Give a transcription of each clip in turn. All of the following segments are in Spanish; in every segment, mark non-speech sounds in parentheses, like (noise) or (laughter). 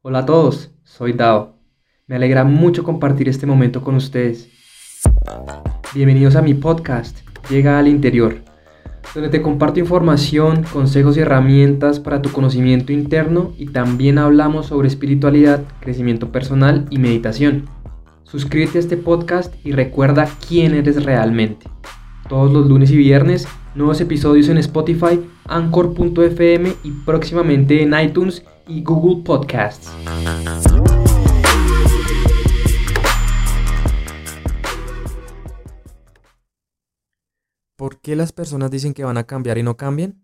Hola a todos, soy Dao. Me alegra mucho compartir este momento con ustedes. Bienvenidos a mi podcast, Llega al Interior, donde te comparto información, consejos y herramientas para tu conocimiento interno y también hablamos sobre espiritualidad, crecimiento personal y meditación. Suscríbete a este podcast y recuerda quién eres realmente. Todos los lunes y viernes, nuevos episodios en Spotify, Anchor.fm y próximamente en iTunes y Google Podcasts. ¿Por qué las personas dicen que van a cambiar y no cambian?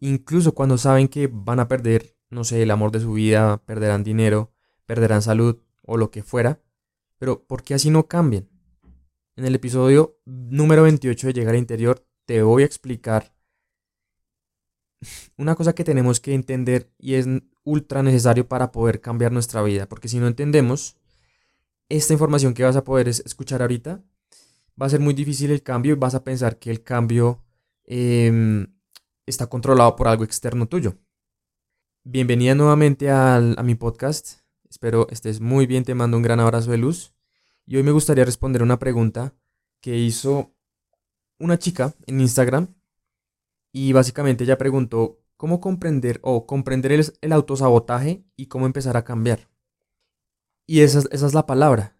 Incluso cuando saben que van a perder, no sé, el amor de su vida, perderán dinero, perderán salud o lo que fuera. Pero ¿por qué así no cambian? En el episodio número 28 de Llegar al Interior te voy a explicar una cosa que tenemos que entender y es ultra necesario para poder cambiar nuestra vida. Porque si no entendemos esta información que vas a poder escuchar ahorita, va a ser muy difícil el cambio y vas a pensar que el cambio em, está controlado por algo externo tuyo. Bienvenida nuevamente a mi podcast. Espero estés muy bien, te mando un gran abrazo de luz. Y hoy me gustaría responder una pregunta que hizo una chica en Instagram. Y básicamente ella preguntó cómo comprender o comprender el, autosabotaje y cómo empezar a cambiar. Y esa, es la palabra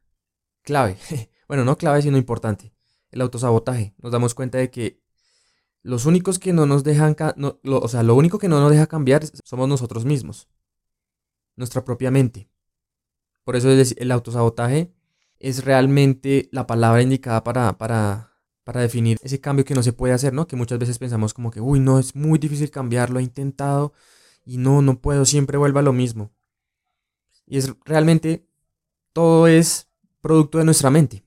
clave. (laughs) bueno, no clave, sino importante. El autosabotaje. Nos damos cuenta de que los únicos que no nos dejan, o sea, lo único que no nos deja cambiar somos nosotros mismos. Nuestra propia mente. Por eso el autosabotaje es realmente la palabra indicada para, para, para definir ese cambio que no se puede hacer, ¿no? Que muchas veces pensamos como que, uy, no, es muy difícil cambiarlo, he intentado y no, no puedo, siempre vuelva a lo mismo. Y es realmente, todo es producto de nuestra mente.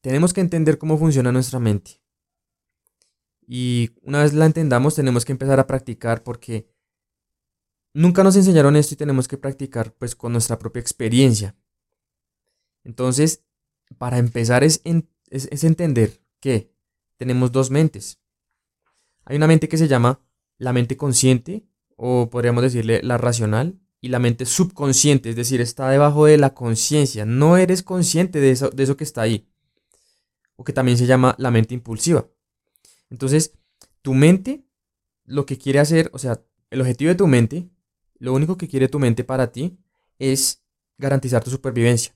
Tenemos que entender cómo funciona nuestra mente. Y una vez la entendamos, tenemos que empezar a practicar porque nunca nos enseñaron esto y tenemos que practicar pues con nuestra propia experiencia. Entonces, para empezar es, es, entender que tenemos dos mentes. Hay una mente que se llama la mente consciente, o podríamos decirle la racional, y la mente subconsciente, es decir, está debajo de la conciencia. No eres consciente de eso, de eso que está ahí. O que también se llama la mente impulsiva. Entonces, tu mente lo que quiere hacer, o sea, el objetivo de tu mente lo único que quiere tu mente para ti es garantizar tu supervivencia.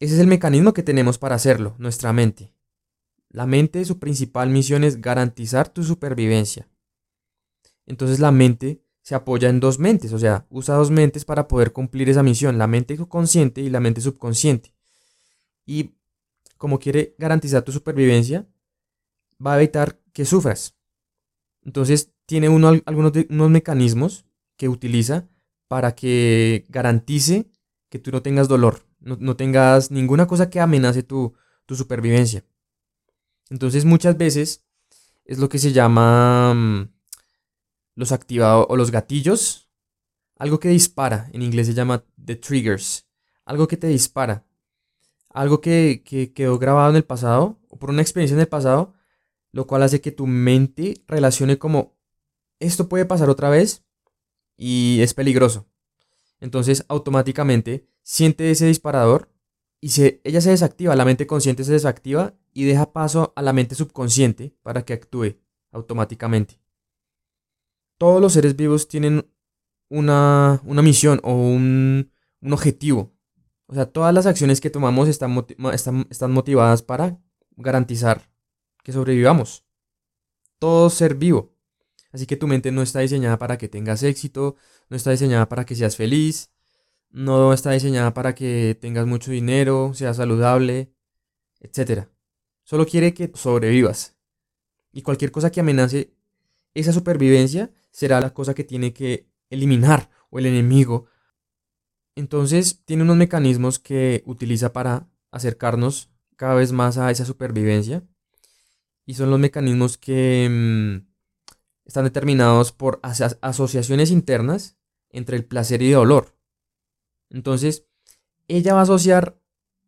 Ese es el mecanismo que tenemos para hacerlo, nuestra mente. La mente, su principal misión es garantizar tu supervivencia. Entonces la mente se apoya en dos mentes, o sea, usa dos mentes para poder cumplir esa misión, la mente consciente y la mente subconsciente. Y como quiere garantizar tu supervivencia, va a evitar que sufras. Entonces tiene uno, algunos unos mecanismos que utiliza para que garantice que tú no tengas dolor, no, tengas ninguna cosa que amenace tu, supervivencia. Entonces muchas veces es lo que se llama mm, los activados o los gatillos, algo que dispara, en inglés se llama the triggers, algo que te dispara, algo que, que quedó grabado en el pasado o por una experiencia en el pasado, lo cual hace que tu mente relacione como esto puede pasar otra vez y es peligroso. Entonces automáticamente siente ese disparador y se, ella se desactiva, la mente consciente se desactiva y deja paso a la mente subconsciente para que actúe automáticamente. Todos los seres vivos tienen una, misión o un, objetivo. O sea, todas las acciones que tomamos están, están motivadas para garantizar que sobrevivamos. Todo ser vivo. Así que tu mente no está diseñada para que tengas éxito, no está diseñada para que seas feliz, no está diseñada para que tengas mucho dinero, seas saludable, etc. Solo quiere que sobrevivas. Y cualquier cosa que amenace esa supervivencia será la cosa que tiene que eliminar o el enemigo. Entonces tiene unos mecanismos que utiliza para acercarnos cada vez más a esa supervivencia. Y son los mecanismos que mm, están determinados por asociaciones internas entre el placer y el dolor. Entonces, ella va a asociar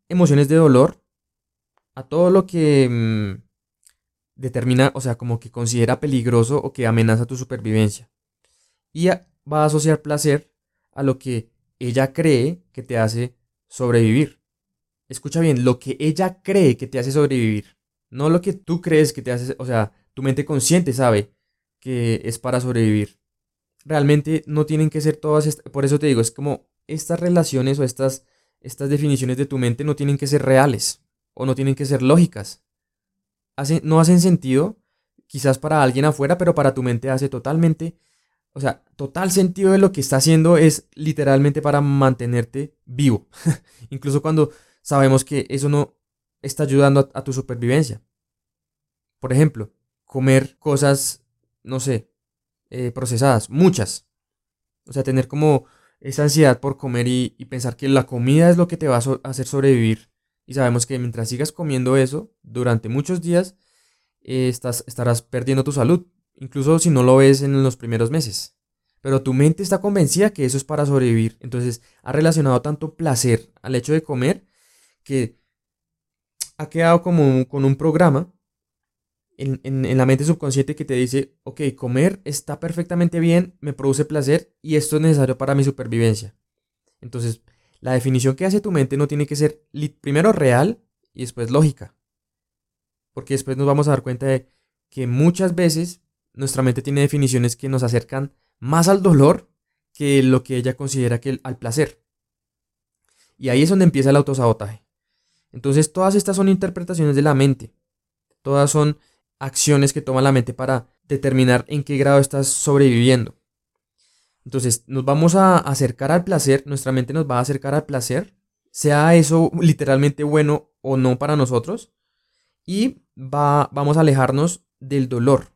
emociones de dolor a todo lo que mm, determina, o sea, como que considera peligroso o que amenaza tu supervivencia. Y va a asociar placer a lo que ella cree que te hace sobrevivir. Escucha bien, lo que ella cree que te hace sobrevivir, no lo que tú crees que te hace, o sea, tu mente consciente sabe que es para sobrevivir. Realmente no tienen que ser todas, por eso te digo, es como estas relaciones o estas, estas definiciones de tu mente no tienen que ser reales o no tienen que ser lógicas. no hacen sentido quizás para alguien afuera, pero para tu mente hace totalmente, o sea, total sentido de lo que está haciendo es literalmente para mantenerte vivo. (laughs) Incluso cuando sabemos que eso no está ayudando a, tu supervivencia. Por ejemplo, comer cosas, no sé, eh, procesadas, muchas. O sea, tener como esa ansiedad por comer y, pensar que la comida es lo que te va a hacer sobrevivir. Y sabemos que mientras sigas comiendo eso durante muchos días, eh, estás, estarás perdiendo tu salud, incluso si no lo ves en los primeros meses. Pero tu mente está convencida que eso es para sobrevivir. Entonces ha relacionado tanto placer al hecho de comer que ha quedado como con un programa en, en, la mente subconsciente que te dice, ok, comer está perfectamente bien, me produce placer y esto es necesario para mi supervivencia. Entonces, la definición que hace tu mente no tiene que ser primero real y después lógica. Porque después nos vamos a dar cuenta de que muchas veces nuestra mente tiene definiciones que nos acercan más al dolor que lo que ella considera que al placer. Y ahí es donde empieza el autosabotaje. Entonces todas estas son interpretaciones de la mente. Todas son acciones que toma la mente para determinar en qué grado estás sobreviviendo. Entonces nos vamos a acercar al placer, nuestra mente nos va a acercar al placer, sea eso literalmente bueno o no para nosotros, y va, vamos a alejarnos del dolor,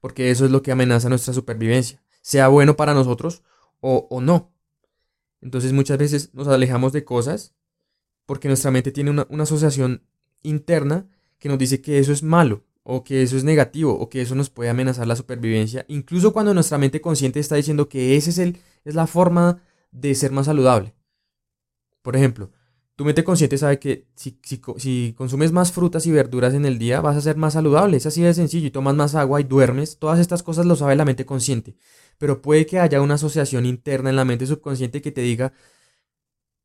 porque eso es lo que amenaza nuestra supervivencia, sea bueno para nosotros o, no. Entonces muchas veces nos alejamos de cosas porque nuestra mente tiene una, una asociación interna que nos dice que eso es malo o que eso es negativo o que eso nos puede amenazar la supervivencia, incluso cuando nuestra mente consciente está diciendo que esa es, es la forma de ser más saludable. Por ejemplo, tu mente consciente sabe que si, si, consumes más frutas y verduras en el día vas a ser más saludable, es así de sencillo, y tomas más agua y duermes, todas estas cosas lo sabe la mente consciente, pero puede que haya una asociación interna en la mente subconsciente que te diga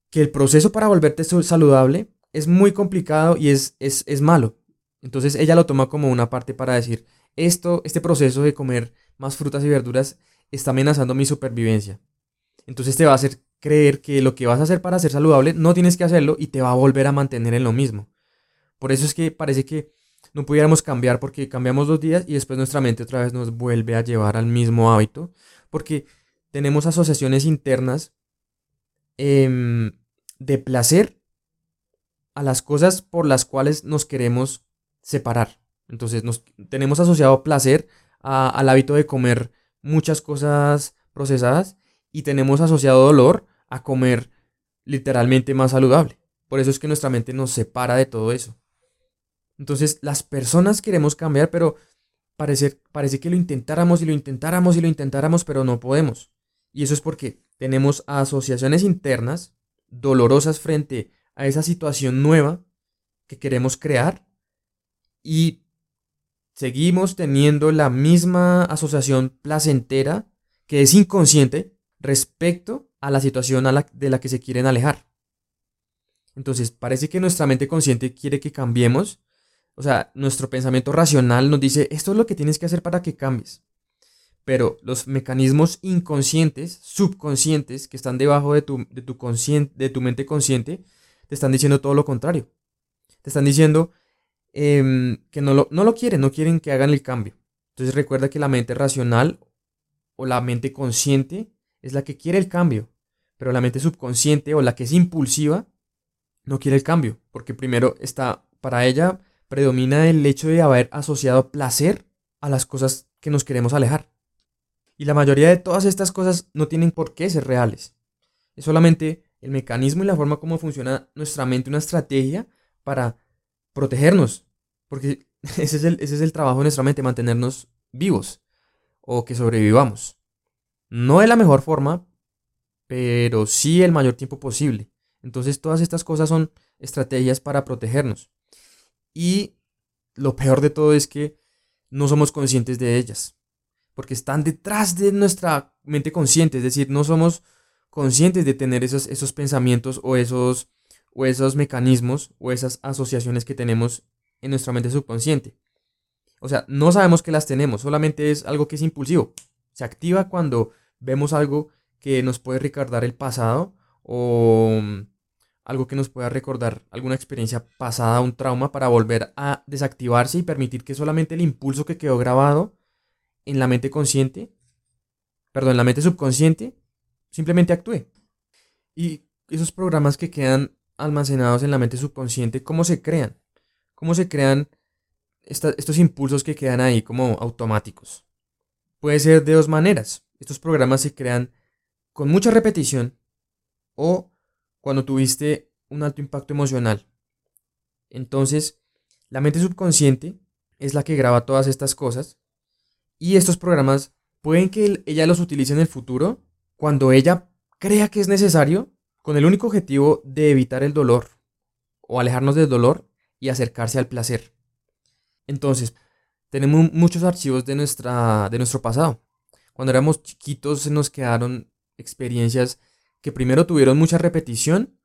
que el proceso para volverte saludable es muy complicado y es, es, es malo. Entonces ella lo toma como una parte para decir, esto, este proceso de comer más frutas y verduras está amenazando mi supervivencia. Entonces te va a hacer creer que lo que vas a hacer para ser saludable no tienes que hacerlo y te va a volver a mantener en lo mismo. Por eso es que parece que no pudiéramos cambiar porque cambiamos dos días y después nuestra mente otra vez nos vuelve a llevar al mismo hábito porque tenemos asociaciones internas em, de placer a las cosas por las cuales nos queremos separar. Entonces nos tenemos asociado placer al hábito de comer muchas cosas procesadas y tenemos asociado dolor a comer literalmente más saludable. Por eso es que nuestra mente nos separa de todo eso. Entonces las personas queremos cambiar, pero parece, parece que lo intentáramos y lo intentáramos y lo intentáramos, pero no podemos. Y eso es porque tenemos asociaciones internas dolorosas frente a esa situación nueva que queremos crear y seguimos teniendo la misma asociación placentera que es inconsciente respecto a la situación de la que se quieren alejar. Entonces, parece que nuestra mente consciente quiere que cambiemos. O sea, nuestro pensamiento racional nos dice, esto es lo que tienes que hacer para que cambies. Pero los mecanismos inconscientes, subconscientes, que están debajo de tu, de tu, de tu mente consciente, te están diciendo todo lo contrario. Te están diciendo em, que no lo, no lo quieren, no quieren que hagan el cambio. Entonces recuerda que la mente racional o la mente consciente es la que quiere el cambio, pero la mente subconsciente o la que es impulsiva no quiere el cambio, porque primero está, para ella predomina el hecho de haber asociado placer a las cosas que nos queremos alejar. Y la mayoría de todas estas cosas no tienen por qué ser reales. Es solamente el mecanismo y la forma como funciona nuestra mente, una estrategia para protegernos. Porque (laughs) ese es el, ese es el trabajo de nuestra mente, mantenernos vivos o que sobrevivamos. No de la mejor forma, pero sí el mayor tiempo posible. Entonces todas estas cosas son estrategias para protegernos. Y lo peor de todo es que no somos conscientes de ellas. porque están detrás de nuestra mente consciente, es decir, no somos conscientes de tener esos, esos pensamientos o esos, o esos mecanismos o esas asociaciones que tenemos en nuestra mente subconsciente. O sea, no sabemos que las tenemos, solamente es algo que es impulsivo. Se activa cuando vemos algo que nos puede recordar el pasado o mm, algo que nos pueda recordar alguna experiencia pasada, un trauma, para volver a desactivarse y permitir que solamente el impulso que quedó grabado en la mente consciente, perdón, en la mente subconsciente, simplemente actúe. Y esos programas que quedan almacenados en la mente subconsciente, ¿cómo se crean? ¿Cómo se crean estos impulsos que quedan ahí como automáticos? Puede ser de dos maneras. Estos programas se crean con mucha repetición o cuando tuviste un alto impacto emocional. Entonces, la mente subconsciente es la que graba todas estas cosas y estos programas pueden que ella los utilice en el futuro cuando ella crea que es necesario con el único objetivo de evitar el dolor o alejarnos del dolor y acercarse al placer. Entonces, tenemos muchos archivos de, nuestra, de nuestro pasado. Cuando éramos chiquitos se nos quedaron experiencias que primero tuvieron mucha repetición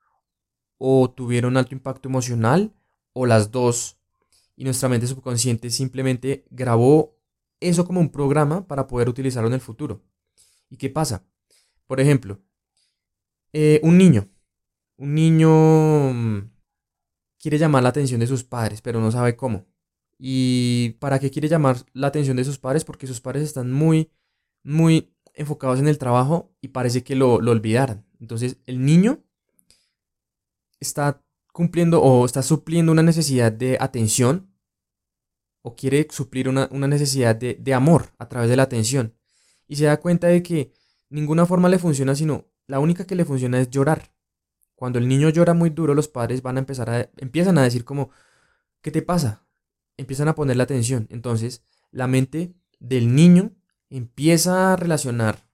o tuvieron alto impacto emocional o las dos. Y nuestra mente subconsciente simplemente grabó eso como un programa para poder utilizarlo en el futuro. ¿Y qué pasa? Por ejemplo, eh, un niño. Un niño mm, quiere llamar la atención de sus padres, pero no sabe cómo. ¿Y para qué quiere llamar la atención de sus padres? Porque sus padres están muy, muy enfocados en el trabajo y parece que lo, lo olvidaran. Entonces, el niño está cumpliendo o está supliendo una necesidad de atención o quiere suplir una, necesidad de, amor a través de la atención. Y se da cuenta de que ninguna forma le funciona, sino la única que le funciona es llorar. Cuando el niño llora muy duro, los padres van a empezar a, empiezan a decir como, ¿qué te pasa? Empiezan a ponerle atención. Entonces, la mente del niño empieza a relacionar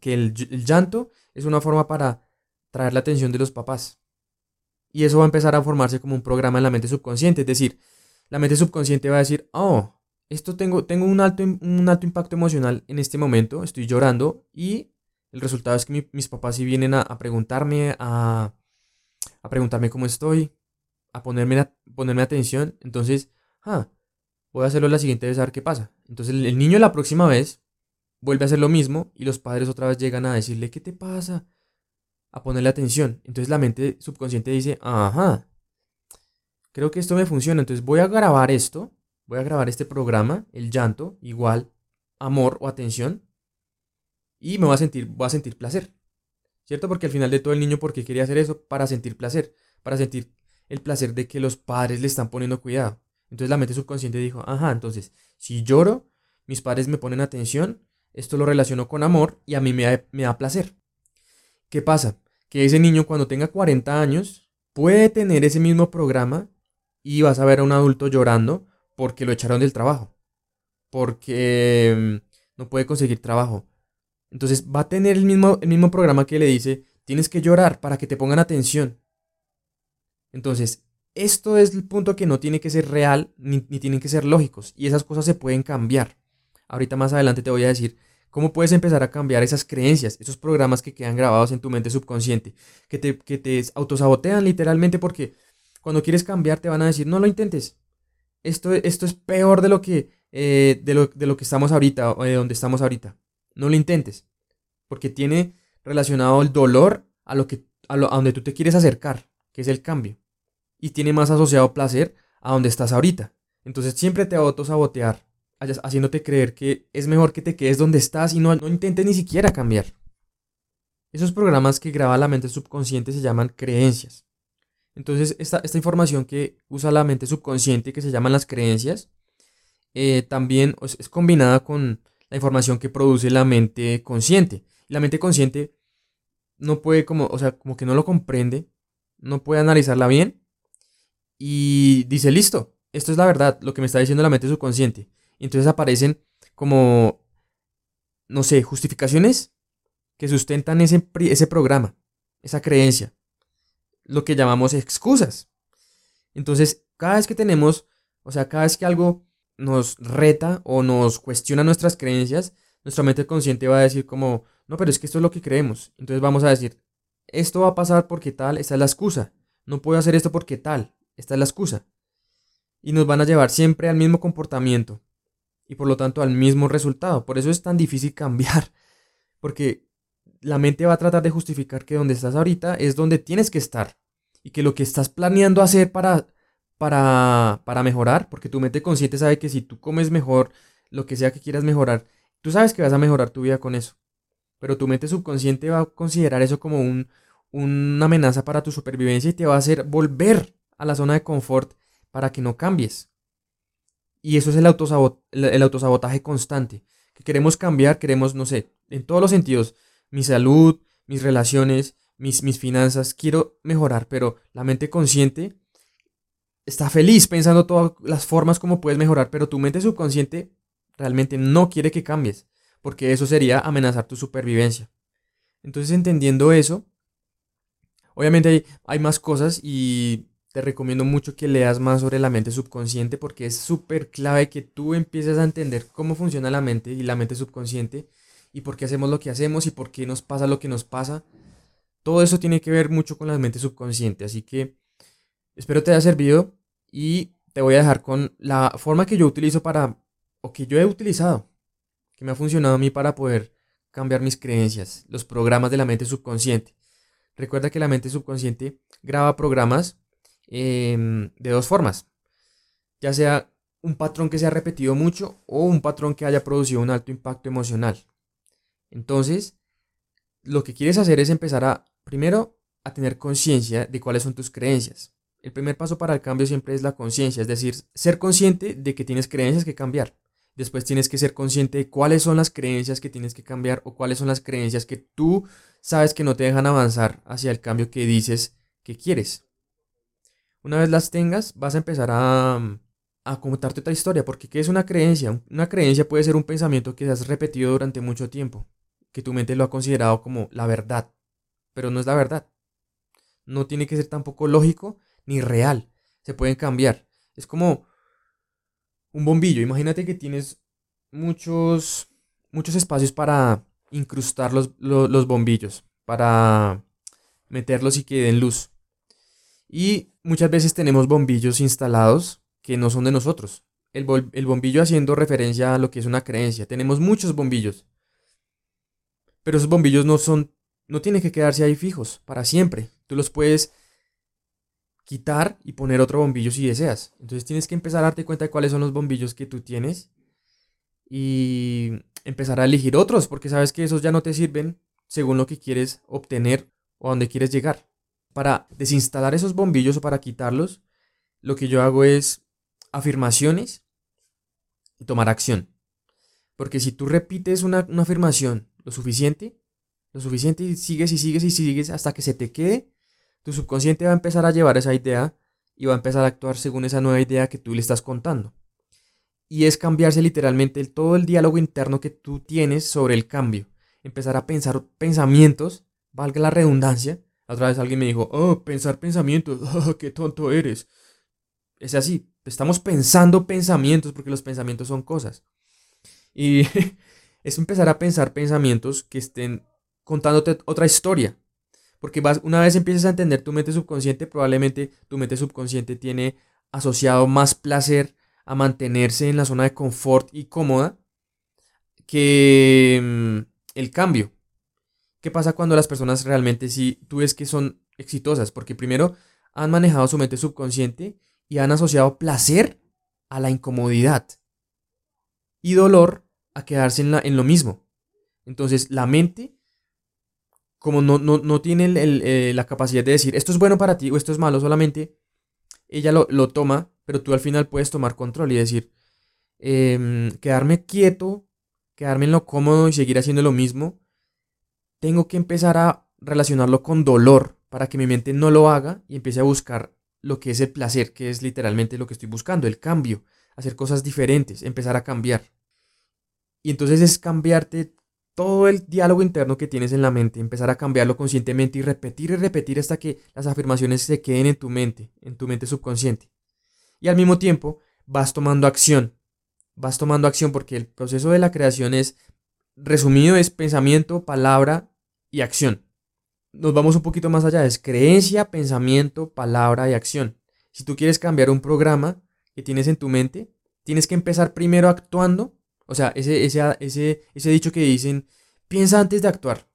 que el, el llanto es una forma para traer la atención de los papás. Y eso va a empezar a formarse como un programa en la mente subconsciente. Es decir, la mente subconsciente va a decir, oh, esto tengo, tengo un, alto, un alto impacto emocional en este momento, estoy llorando y el resultado es que mis papás sí vienen a, preguntarme, a, a, preguntarme cómo estoy, a ponerme, a ponerme atención. Entonces, ah, voy a hacerlo la siguiente vez a ver qué pasa. Entonces el, el niño la próxima vez vuelve a hacer lo mismo y los padres otra vez llegan a decirle, ¿qué te pasa? A ponerle atención. Entonces la mente subconsciente dice, ajá, creo que esto me funciona, entonces voy a grabar esto, voy a grabar este programa, el llanto, igual, amor o atención, y me voy a sentir, voy a sentir placer, ¿cierto? Porque al final de todo el niño, ¿por qué quería hacer eso? Para sentir placer, para sentir el placer de que los padres le están poniendo cuidado. Entonces la mente subconsciente dijo, ajá, entonces, si lloro, mis padres me ponen atención, esto lo relaciono con amor y a mí me da, me da placer. ¿Qué pasa? Que ese niño cuando tenga 40 años puede tener ese mismo programa y vas a ver a un adulto llorando porque lo echaron del trabajo, porque mm, no puede conseguir trabajo. Entonces va a tener el mismo, el mismo programa que le dice, tienes que llorar para que te pongan atención. Entonces, esto es el punto que no tiene que ser real ni, ni tienen que ser lógicos y esas cosas se pueden cambiar. Ahorita más adelante te voy a decir cómo puedes empezar a cambiar esas creencias, esos programas que quedan grabados en tu mente subconsciente, que te, que te autosabotean literalmente porque cuando quieres cambiar te van a decir, no lo intentes. Esto, esto es peor de lo, que, eh, de, lo, de lo que estamos ahorita, o de donde estamos ahorita. No lo intentes. Porque tiene relacionado el dolor a, lo que, a, lo, a donde tú te quieres acercar, que es el cambio. Y tiene más asociado placer a donde estás ahorita. Entonces siempre te autosabotear, haciéndote creer que es mejor que te quedes donde estás y no, no intentes ni siquiera cambiar. Esos programas que graba la mente subconsciente se llaman creencias. Entonces, esta, información que usa la mente subconsciente, que se llaman las creencias, eh, también es combinada con la información que produce la mente consciente. La mente consciente no puede como, o sea, como que no lo comprende, no puede analizarla bien y dice, listo, esto es la verdad, lo que me está diciendo la mente subconsciente. Entonces aparecen como, no sé, justificaciones que sustentan ese, ese programa, esa creencia lo que llamamos excusas. Entonces, cada vez que tenemos, o sea, cada vez que algo nos reta o nos cuestiona nuestras creencias, nuestra mente consciente va a decir como, no, pero es que esto es lo que creemos. Entonces vamos a decir, esto va a pasar porque tal, esta es la excusa. No puedo hacer esto porque tal, esta es la excusa. Y nos van a llevar siempre al mismo comportamiento y por lo tanto al mismo resultado. Por eso es tan difícil (laughs) cambiar, porque la mente va a tratar de justificar que donde estás ahorita es donde tienes que estar y que lo que estás planeando hacer para, para, para mejorar, porque tu mente consciente sabe que si tú comes mejor, lo que sea que quieras mejorar, tú sabes que vas a mejorar tu vida con eso. Pero tu mente subconsciente va a considerar eso como un, una amenaza para tu supervivencia y te va a hacer volver a la zona de confort para que no cambies. Y eso es el, el autosabotaje constante. Que queremos cambiar, queremos, no sé, en todos los sentidos. Mi salud, mis relaciones, mis, mis finanzas. Quiero mejorar, pero la mente consciente está feliz pensando todas las formas como puedes mejorar, pero tu mente subconsciente realmente no quiere que cambies, porque eso sería amenazar tu supervivencia. Entonces, entendiendo eso, obviamente hay, hay más cosas y te recomiendo mucho que leas más sobre la mente subconsciente porque es súper clave que tú empieces a entender cómo funciona la mente y la mente subconsciente y por qué hacemos lo que hacemos y por qué nos pasa lo que nos pasa. Todo eso tiene que ver mucho con la mente subconsciente, así que espero te haya servido y te voy a dejar con la forma que yo utilizo para, o que yo he utilizado, que me ha funcionado a mí para poder cambiar mis creencias, los programas de la mente subconsciente. Recuerda que la mente subconsciente graba programas Em, de dos formas. Ya sea un patrón que se ha repetido mucho o un patrón que haya producido un alto impacto emocional. Entonces, lo que quieres hacer es empezar a, primero, a tener conciencia de cuáles son tus creencias. El primer paso para el cambio siempre es la conciencia, es decir, ser consciente de que tienes creencias que cambiar. Después tienes que ser consciente de cuáles son las creencias que tienes que cambiar o cuáles son las creencias que tú sabes que no te dejan avanzar hacia el cambio que dices que quieres. Una vez las tengas, vas a empezar a, a contarte otra historia, porque ¿qué es una creencia? Una creencia puede ser un pensamiento que has repetido durante mucho tiempo, que tu mente lo ha considerado como la verdad, pero no es la verdad. No tiene que ser tampoco lógico ni real, se pueden cambiar. Es como un bombillo, imagínate que tienes muchos, muchos espacios para incrustar los, los bombillos, para meterlos y que den luz. Y muchas veces tenemos bombillos instalados que no son de nosotros. El, bombillo haciendo referencia a lo que es una creencia. Tenemos muchos bombillos. Pero esos bombillos no son, no tienen que quedarse ahí fijos para siempre. Tú los puedes quitar y poner otro bombillo si deseas. Entonces tienes que empezar a darte cuenta de cuáles son los bombillos que tú tienes y empezar a elegir otros, porque sabes que esos ya no te sirven según lo que quieres obtener o a donde quieres llegar para desinstalar esos bombillos o para quitarlos, lo que yo hago es afirmaciones y tomar acción. Porque si tú repites una, afirmación lo suficiente, lo suficiente y sigues y sigues y sigues hasta que se te quede, tu subconsciente va a empezar a llevar esa idea y va a empezar a actuar según esa nueva idea que tú le estás contando. Y es cambiarse literalmente todo el diálogo interno que tú tienes sobre el cambio. Empezar a pensar pensamientos, valga la redundancia, otra vez alguien me dijo, oh, pensar pensamientos, (laughs) oh, qué tonto eres. Es así, estamos pensando pensamientos porque los pensamientos son cosas. Y (laughs) es empezar a pensar pensamientos que estén contándote otra historia. Porque vas, una vez empiezas a entender tu mente subconsciente, probablemente tu mente subconsciente tiene asociado más placer a mantenerse en la zona de confort y cómoda que mm, el cambio. ¿Qué pasa cuando las personas realmente sí, tú ves que son exitosas? Porque primero han manejado su mente subconsciente y han asociado placer a la incomodidad y dolor a quedarse en, la, en lo mismo. Entonces la mente, como no, no, tiene eh, la capacidad de decir esto es bueno para ti o esto es malo, solamente ella lo, toma, pero tú al final puedes tomar control y decir, em, quedarme quieto, quedarme en lo cómodo y seguir haciendo lo mismo tengo que empezar a relacionarlo con dolor para que mi mente no lo haga y empiece a buscar lo que es el placer, que es literalmente lo que estoy buscando, el cambio, hacer cosas diferentes, empezar a cambiar. Y entonces es cambiarte todo el diálogo interno que tienes en la mente, empezar a cambiarlo conscientemente y repetir y repetir hasta que las afirmaciones se queden en tu mente, en tu mente subconsciente. Y al mismo tiempo vas tomando acción. vas tomando acción porque el proceso de la creación es, resumido, es pensamiento, palabra y acción. Nos vamos un poquito más allá, es creencia, pensamiento, palabra y acción. Si tú quieres cambiar un programa que tienes en tu mente, tienes que empezar primero actuando. O sea, ese, ese, ese, ese dicho que dicen, piensa antes de actuar.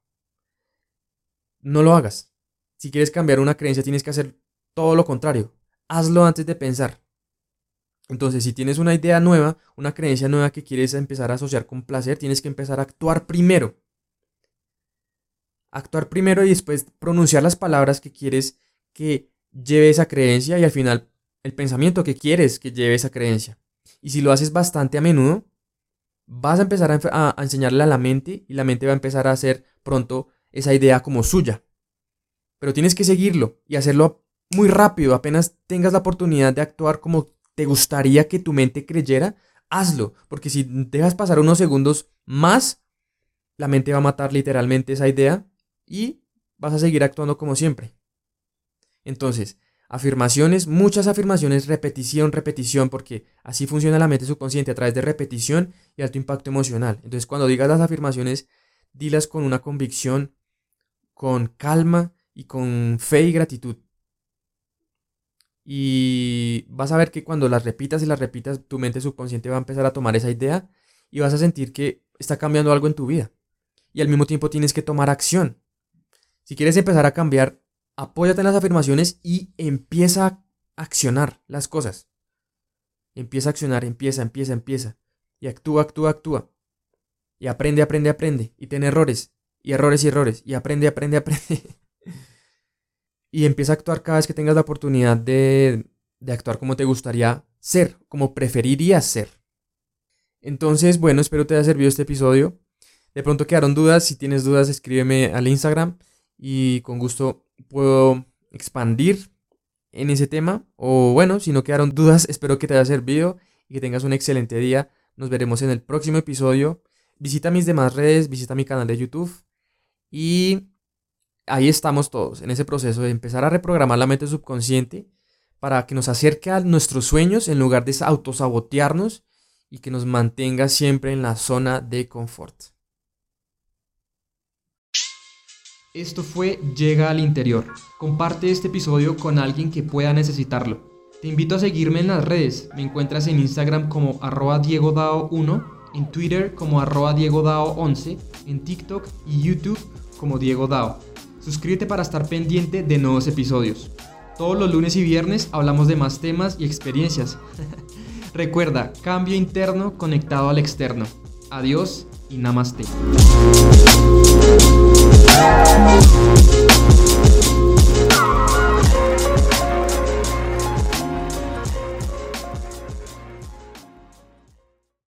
No lo hagas. Si quieres cambiar una creencia, tienes que hacer todo lo contrario. Hazlo antes de pensar. Entonces, si tienes una idea nueva, una creencia nueva que quieres empezar a asociar con placer, tienes que empezar a actuar primero. Actuar primero y después pronunciar las palabras que quieres que lleve esa creencia y al final el pensamiento que quieres que lleve esa creencia. Y si lo haces bastante a menudo, vas a empezar a, enseñarle a la mente y la mente va a empezar a hacer pronto esa idea como suya. Pero tienes que seguirlo y hacerlo muy rápido. Apenas tengas la oportunidad de actuar como te gustaría que tu mente creyera, hazlo. Porque si dejas pasar unos segundos más, la mente va a matar literalmente esa idea y vas a seguir actuando como siempre. Entonces, afirmaciones, muchas afirmaciones, repetición, repetición, porque así funciona la mente subconsciente a través de repetición y alto impacto emocional. Entonces, cuando digas las afirmaciones, dilas con una convicción, con calma y con fe y gratitud. Y vas a ver que cuando las repitas y las repitas, tu mente subconsciente va a empezar a tomar esa idea y vas a sentir que está cambiando algo en tu vida. Y al mismo tiempo tienes que tomar acción. Si quieres empezar a cambiar, apóyate en las afirmaciones y empieza a accionar las cosas. Empieza a accionar, empieza, empieza, empieza. Y actúa, actúa, actúa. Y aprende, aprende, aprende. Y ten errores. Y errores y errores. Y aprende, aprende, (laughs) aprende. y empieza a actuar cada vez que tengas la oportunidad de, actuar como te gustaría ser, como preferirías ser. Entonces, bueno, espero te haya servido este episodio. De pronto quedaron dudas. Si tienes dudas, escríbeme al Instagram y con gusto puedo expandir en ese tema. O bueno, si no quedaron dudas, (laughs) espero que te haya servido y que tengas un excelente día. Nos veremos en el próximo episodio. Visita mis demás redes, visita mi canal de YouTube y ahí estamos todos, en ese proceso de empezar a reprogramar la mente subconsciente para que nos acerque a nuestros sueños en lugar de autosabotearnos y que nos mantenga siempre en la zona de confort. Esto fue Llega al Interior. Comparte este episodio con alguien que pueda necesitarlo. Te invito a seguirme en las redes. Me encuentras en Instagram como arroba diegodao1, en Twitter como arroba diegodao11, en TikTok y YouTube como Diego Dao. Suscríbete para estar pendiente de nuevos episodios. Todos los lunes y viernes hablamos de más temas y experiencias. (laughs) Recuerda, cambio interno conectado al externo. Adiós y namaste. Música